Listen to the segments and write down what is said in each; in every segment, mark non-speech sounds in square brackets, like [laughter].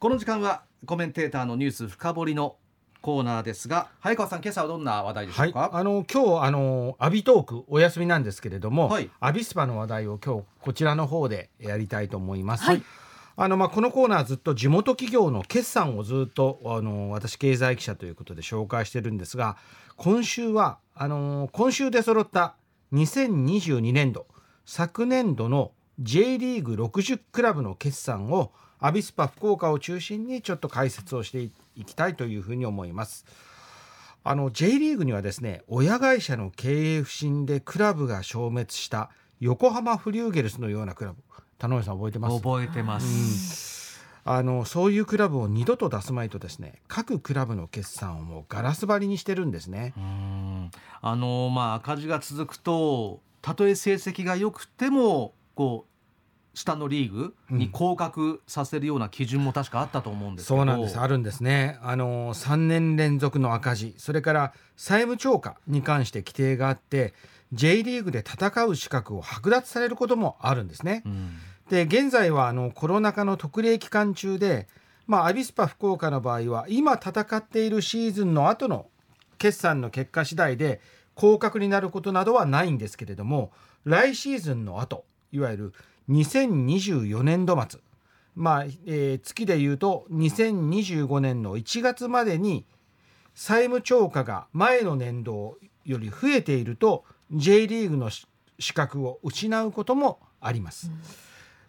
この時間はコメンテーターのニュース深掘りのコーナーですが早川さん今朝はどんな話題でしょうか、はい、あの今日あのアビトークお休みなんですけれども、はい。アビスパの話題を今日こちらの方でやりたいと思います。はい。あのまあこのコーナーずっと地元企業の決算をずっとあの私経済記者ということで紹介してるんですが今週はあの今週で揃った2022年度昨年度の J リーグ60クラブの決算をアビスパ福岡を中心にちょっと解説をしていきたいというふうに思います。あの J リーグにはですね親会社の経営不振でクラブが消滅した横浜フリューゲルスのようなクラブ。田上さん覚えてます？覚えてます、あのそういうクラブを二度と出すまいとですね各クラブの決算をもうガラス張りにしてるんですね。うん。あのまあ赤字が続くとたとえ成績が良くてもこう下のリーグに降格させるような基準も確かあったと思うんですけど、そうなんです。あるんですね。あの3年連続の赤字。それから債務超過に関して規定があって J リーグで戦う資格を剥奪されることもあるんですね。うん。で現在はあのコロナ禍の特例期間中で、まあ、アビスパ福岡の場合は今戦っているシーズンの後の決算の結果次第で降格になることなどはないんですけれども来シーズンの後いわゆる2024年度末まあ、えー月でいうと2025年の1月までに債務超過が前の年度より増えていると J リーグの資格を失うこともあります。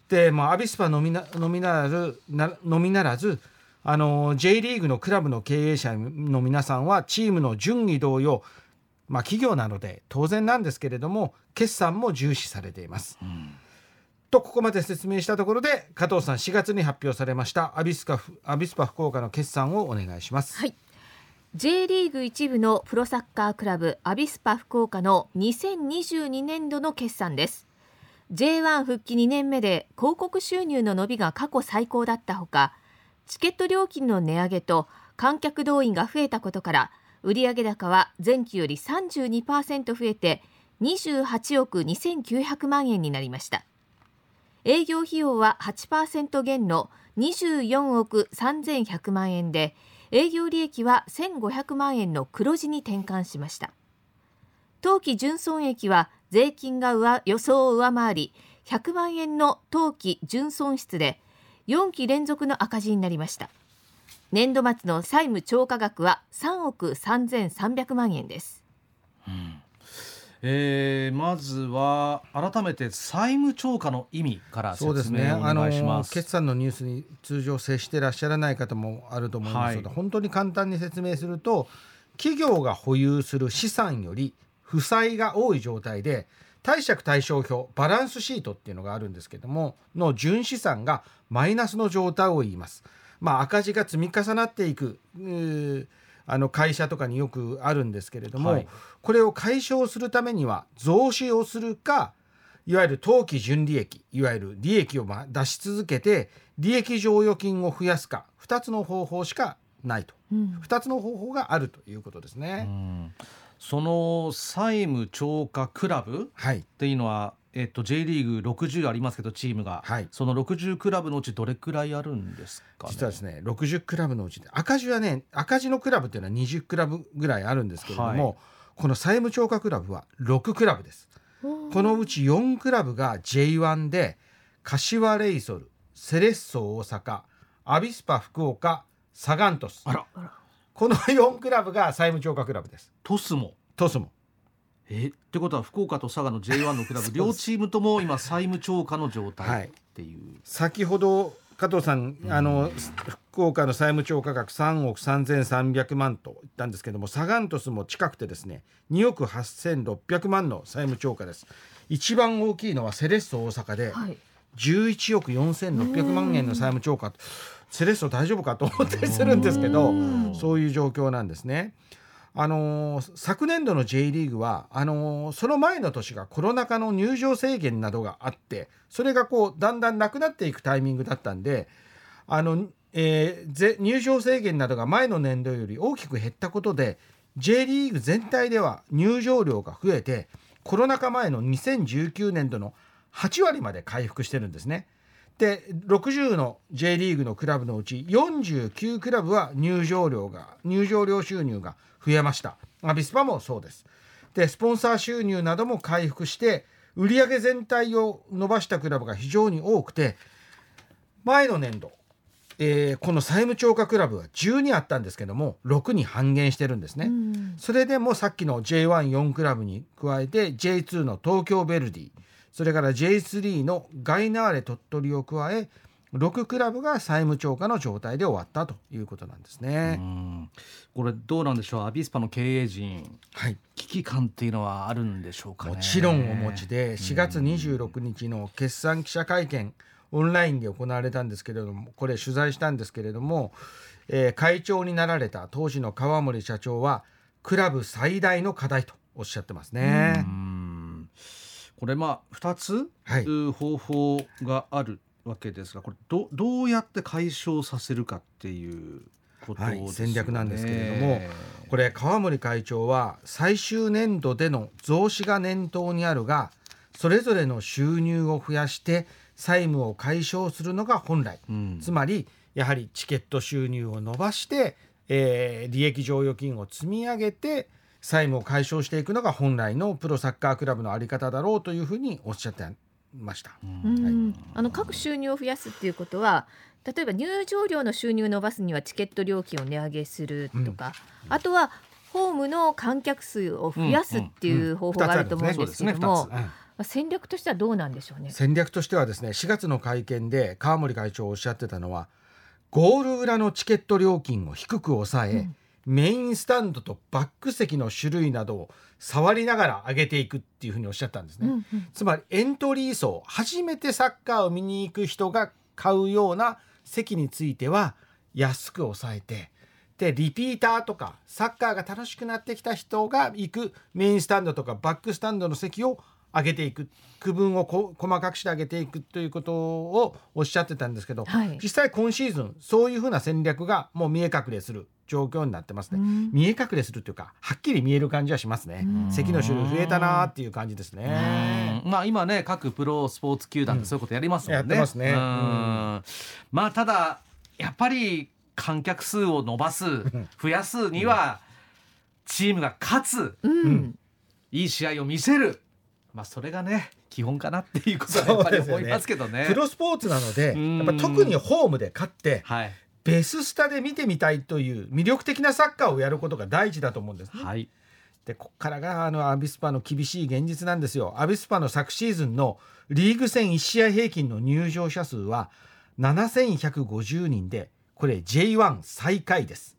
で、まあ、アビスパのみなのみならずなのみならずあの J リーグのクラブの経営者の皆さんはチームの順位同様、まあ、企業なので当然なんですけれども決算も重視されています。とここまで説明したところで加藤さん4月に発表されましたアビスカアビスパ福岡の決算をお願いします。はい。J リーグ一部のプロサッカークラブアビスパ福岡の2022年度の決算です。J1 復帰2年目で広告収入の伸びが過去最高だったほかチケット料金の値上げと観客動員が増えたことから売上高は前期より32%増えて28億2900万円になりました。営業費用は8%減の24億3100万円で営業利益は1500万円の黒字に転換しました。当期純損益は税金が上予想を上回り100万円の当期純損失で4期連続の赤字になりました。年度末の債務超過額は3億3300万円です。えーまずは改めて債務超過の意味からそうですね。説明をおあの願いします。決算のニュースに通常接してらっしゃらない方もあると思いますので、はい本当に簡単に説明すると、企業が保有する資産より負債が多い状態で、貸借対照表バランスシートっていうのがあるんですけども、の純資産がマイナスの状態を言います。まあ赤字が積み重なっていく。あの会社とかによくあるんですけれども、はい。これを解消するためには増資をするかいわゆる当期純利益いわゆる利益をまあ出し続けて利益剰余金を増やすか2つの方法しかないと、うん。2つの方法があるということですうね。ん。その債務超過クラブはい。っていうのは、えっと、J リーグ60ありますけどチームが、はい。その60クラブのうちどれくらいあるんですか、ね、実はですね60クラブのうちで赤字はね赤字のクラブっていうのは20クラブぐらいあるんですけれども、はい。この債務超過クラブは6クラブです。このうち4クラブが J1 で柏レイソルセレッソ大阪アビスパ福岡サガントスあら。この4クラブが債務超過クラブです。トスも。トスもえってことは福岡と佐賀の J1 のクラブ両チームとも今債務超過の状はい。態っていう、先ほど加藤さんあの福岡の債務超過額3億3300万と言ったんですけどもサガントスも近くてですね2億8600万の債務超過です。一番大きいのはセレッソ大阪ではい。11億4600万円の債務超過。セレッソ大丈夫かと思ったりするんですけどそういう状況なんですね。あのー昨年度の J リーグはあのーその前の年がコロナ禍の入場制限などがあってそれがこうだんだんなくなっていくタイミングだったんであの、えー入場制限などが前の年度より大きく減ったことで J リーグ全体では入場料が増えてコロナ禍前の2019年度の8割まで回復してるんですね。で60の J リーグのクラブのうち49クラブは入場料が入場料収入が増えました。アビスパもそうです。でスポンサー収入なども回復して売上全体を伸ばしたクラブが非常に多くて前の年度、えーこの債務超過クラブは12あったんですけども6に半減してるんですね、うん。それでもさっきの J14 クラブに加えて J2 の東京ヴェルディそれから J3 のガイナーレ鳥取を加え6クラブが債務超過の状態で終わったということなんですうね。ん。これどうなんでしょう？アビスパの経営陣はい、危機感っていうのはあるんでしょうかね？もちろんお持ちで4月26日の決算記者会見オンラインで行われたんですけれどもこれ取材したんですけれども、えー会長になられた当時の川森社長はクラブ最大の課題とおっしゃってますね。うん。これまあ2つ、はい。う方法があるわけですがこれどどうやって解消させるかっていうことですよね、はい戦略なんですけれどもこれ川森会長は最終年度での増資が念頭にあるがそれぞれの収入を増やして債務を解消するのが本来、うん。つまりやはりチケット収入を伸ばして、えー利益剰余金を積み上げて債務を解消していくのが本来のプロサッカークラブのあり方だろうというふうにおっしゃってました。うん。あの各収入を増やすっていうことは例えば入場料の収入を伸ばすにはチケット料金を値上げするとか、あとはホームの観客数を増やすっていう方法があると思うんですけども、戦略としてはどうなんでしょうね？戦略としてはですね4月の会見で川森会長おっしゃってたのはゴール裏のチケット料金を低く抑え、うんメインスタンドとバック席の種類などを触りながら上げていくっていうふうにおっしゃったんですね。うんうんつまりエントリー層初めてサッカーを見に行く人が買うような席については安く抑えてでリピーターとかサッカーが楽しくなってきた人が行くメインスタンドとかバックスタンドの席を上げていく。区分をこ細かくして上げていくということをおっしゃってたんですけど、はい。実際今シーズンそういうふうな戦略がもう見え隠れする状況になってますね。うん。見え隠れするというかはっきり見える感じはしますね。うん。席の種類増えたなーっていう感じですね。うん。まあ今ね各プロスポーツ球団ってそういうことやりますもんね。やってますね。まあただやっぱり観客数を伸ばす増やすにはチームが勝つ。いい試合を見せるまあそれがね基本かなっていうことはやっぱり思いますけどね。プロスポーツなのでうんやっぱ特にホームで勝ってはいベススタで見てみたいという魅力的なサッカーをやることが大事だと思うんですね。はい。でここからがあのアビスパの厳しい現実なんですよ。アビスパの昨シーズンのリーグ戦1試合平均の入場者数は7150人でこれ J1 最下位です。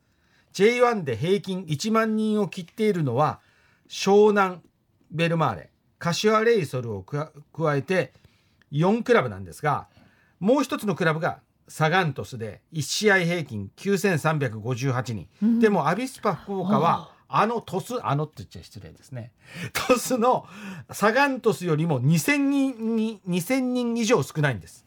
J1 で平均1万人を切っているのは湘南ベルマーレ柏レイソルを加加えて4クラブなんですがもう一つのクラブがサガントスで1試合平均9358人、うん。でもアビスパ福岡はあのトスあのって言っちゃ失礼ですね。[laughs] トスのサガントスよりも2000人に2000人以上少ないんです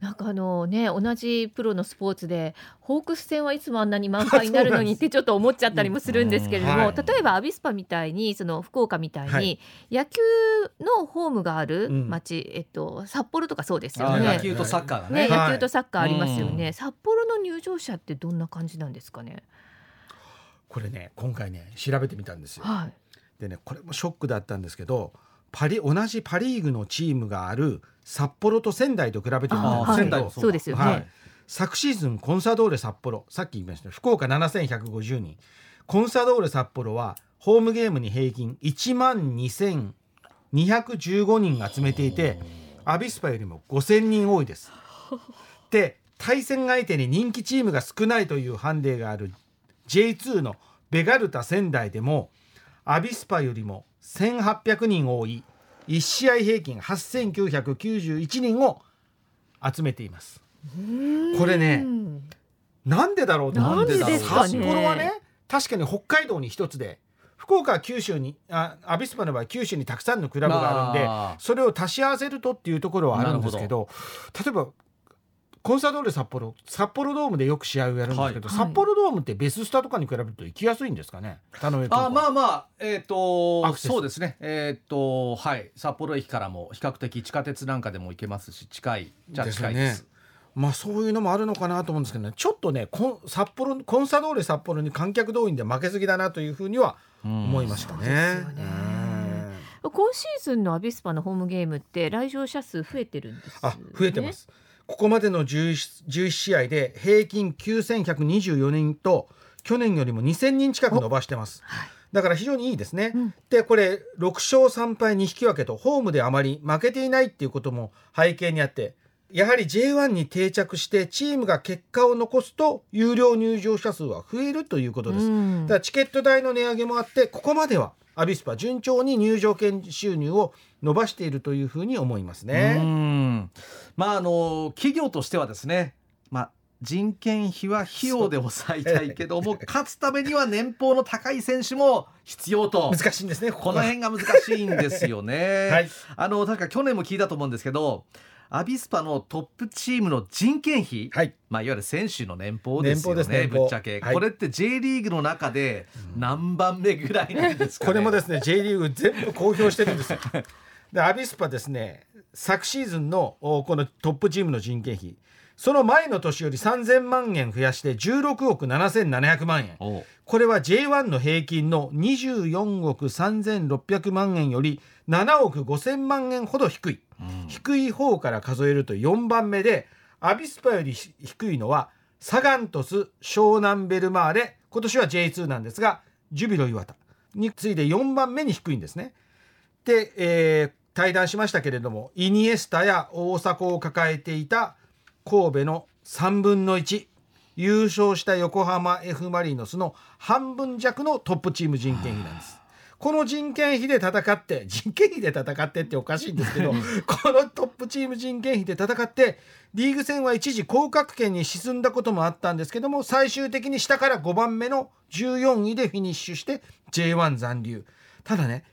なんかあのね同じプロのスポーツでホークス戦はいつもあんなに満杯になるのにってちょっと思っちゃったりもするんですけれども、うんはい例えばアビスパみたいにその福岡みたいに、はい野球のホームがあるうん町、えっと札幌とかそうですよあね。野球とサッカーがね。ね、はい野球とサッカーありますよね、うん札幌の入場者ってどんな感じなんですかね？これね今回ね調べてみたんですよはい。でねこれもショックだったんですけどパリ同じパ・リーグのチームがある札幌と仙台と比べてみたんそうですよね。はい。昨シーズンコンサドーレ札幌さっき言いました福岡7150人。コンサドーレ札幌はホームゲームに平均1万2215人集めていてアビスパよりも5000人多いです。[laughs] で対戦相手に人気チームが少ないというハンデがある J2 のベガルタ仙台でもアビスパよりも1800人多い1試合平均8991人を集めています。これねうんなんでだろうなんでですかね。札幌はね確かに北海道に一つで福岡は九州にあアビスパの場合九州にたくさんのクラブがあるんでそれを足し合わせるとっていうところはあるんですけど。例えばコンサドーレ札幌札幌ドームでよく試合をやるんですけど、はい。札幌ドームってベススタとかに比べると行きやすいんですかね？田上君あまあまあえっ、とアクセス。そうですね。えっ、とはい。札幌駅からも比較的地下鉄なんかでも行けますし近いじゃあです近いです。よねまあそういうのもあるのかなと思うんですけどね。ちょっとねコン札幌コンサドーレ札幌に観客動員で負けすぎだなというふうには思いましたね。そうですよね。うん。今シーズンのアビスパのホームゲームって来場者数増えてるんです、ね、あ増えてます。ここまでの 11, 11試合で平均9124人と去年よりも2000人近く伸ばしてます。だから非常にいいですね。うんでこれ6勝3敗2引き分けとホームであまり負けていないっていうことも背景にあってやはり J1 に定着してチームが結果を残すと有料入場者数は増えるということです。うんだからチケット代の値上げもあってここまではアビスパ順調に入場券収入を伸ばしているというふうに思いますうね。ん。まああの企業としてはですねまあ人件費は費用で抑えたいけども勝つためには年俸の高い選手も必要と。難しいんですねこの辺が難しいんですよね。[laughs] はい。あの確か去年も聞いたと思うんですけどアビスパのトップチームの人件費、はい。まあ、いわゆる選手の年俸ですよねぶっちゃけ、はい。これって J リーグの中で何番目ぐらいなんですかね？これもですね J リーグ全部公表してるんです。[laughs] よ。でアビスパですね昨シーズンのおこのトップチームの人件費。その前の年より3000万円増やして16億7700万円。これは J1 の平均の24億3600万円より7億5000万円ほど低い、低い方から数えると4番目でアビスパより低いのはサガン鳥栖湘南ベルマーレ今年は J2 なんですがジュビロ磐田に次いで4番目に低いんですね。で、えー対談しましたけれどもイニエスタや大迫を抱えていた神戸の3分の1優勝した横浜 F・ マリノスの半分弱のトップチーム人件費なんです。この人件費で戦って人件費で戦ってっておかしいんですけどこのトップチーム人件費で戦ってリーグ戦は一時降格圏に沈んだこともあったんですけども最終的に下から5番目の14位でフィニッシュして J1 残留。ただね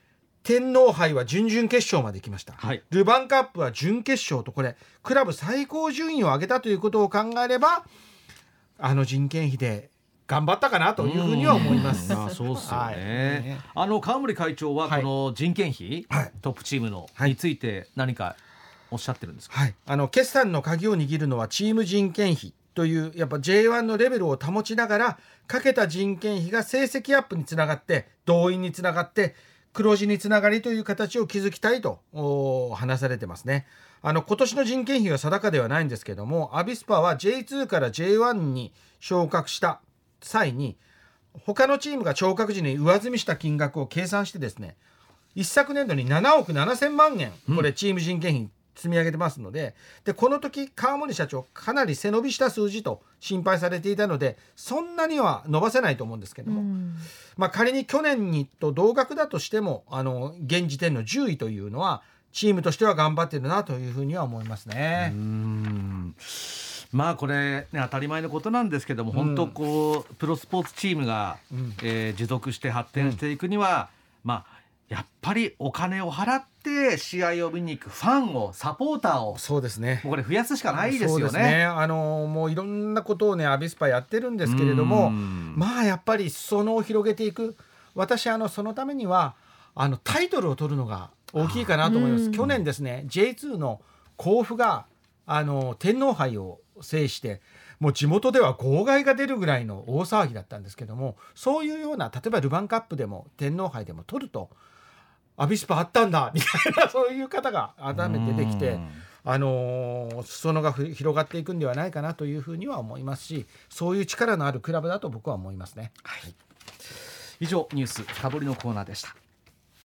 天皇杯は準々決勝まで来ました、はい。ルヴァンカップは準決勝とこれクラブ最高順位を上げたということを考えればあの人件費で頑張ったかなというふうには思います。まあそうっすよはいね。あの川森会長ははいこの人件費、はいトップチームの、はいについて何かおっしゃってるんですか？はい、あの決算の鍵を握るのはチーム人件費というやっぱ J1 のレベルを保ちながらかけた人件費が成績アップにつながって動員につながって黒字につながりという形を築きたいとお話されてますね。あの今年の人件費は定かではないんですけどもアビスパは J2 から J1 に昇格した際に他のチームが昇格時に上積みした金額を計算してですね一昨年度に7億7,000万円これチーム人件費積み上げてますので,、でこの時川森社長かなり背伸びした数字と心配されていたのでそんなには伸ばせないと思うんですけども、うん。まあ、仮に去年にと同額だとしてもあの現時点の10位というのはチームとしては頑張ってるなというふうには思いますね。うーんまあこれ、ね、当たり前のことなんですけども、本当こうプロスポーツチームが、うんえー持続して発展していくには、まあやっぱりお金を払って試合を見に行くファンをサポーターをそうですねもうこれ増やすしかないですよね。ね。あのもういろんなことをねアビスパやってるんですけれども、うんまあやっぱり裾野を広げていく。私あのそのためにはあのタイトルを取るのが大きいかなと思います。うん去年ですね J2 の甲府があの天皇杯を制して。もう地元では号外が出るぐらいの大騒ぎだったんですけどもそういうような例えばルヴァンカップでも天皇杯でも取るとアビスパあったんだ [laughs] みたいなそういう方が改めて出てきてうんあのー裾野がふ広がっていくんではないかなというふうには思いますしそういう力のあるクラブだと僕は思いますね。以上ニュース深掘りのコーナーでした。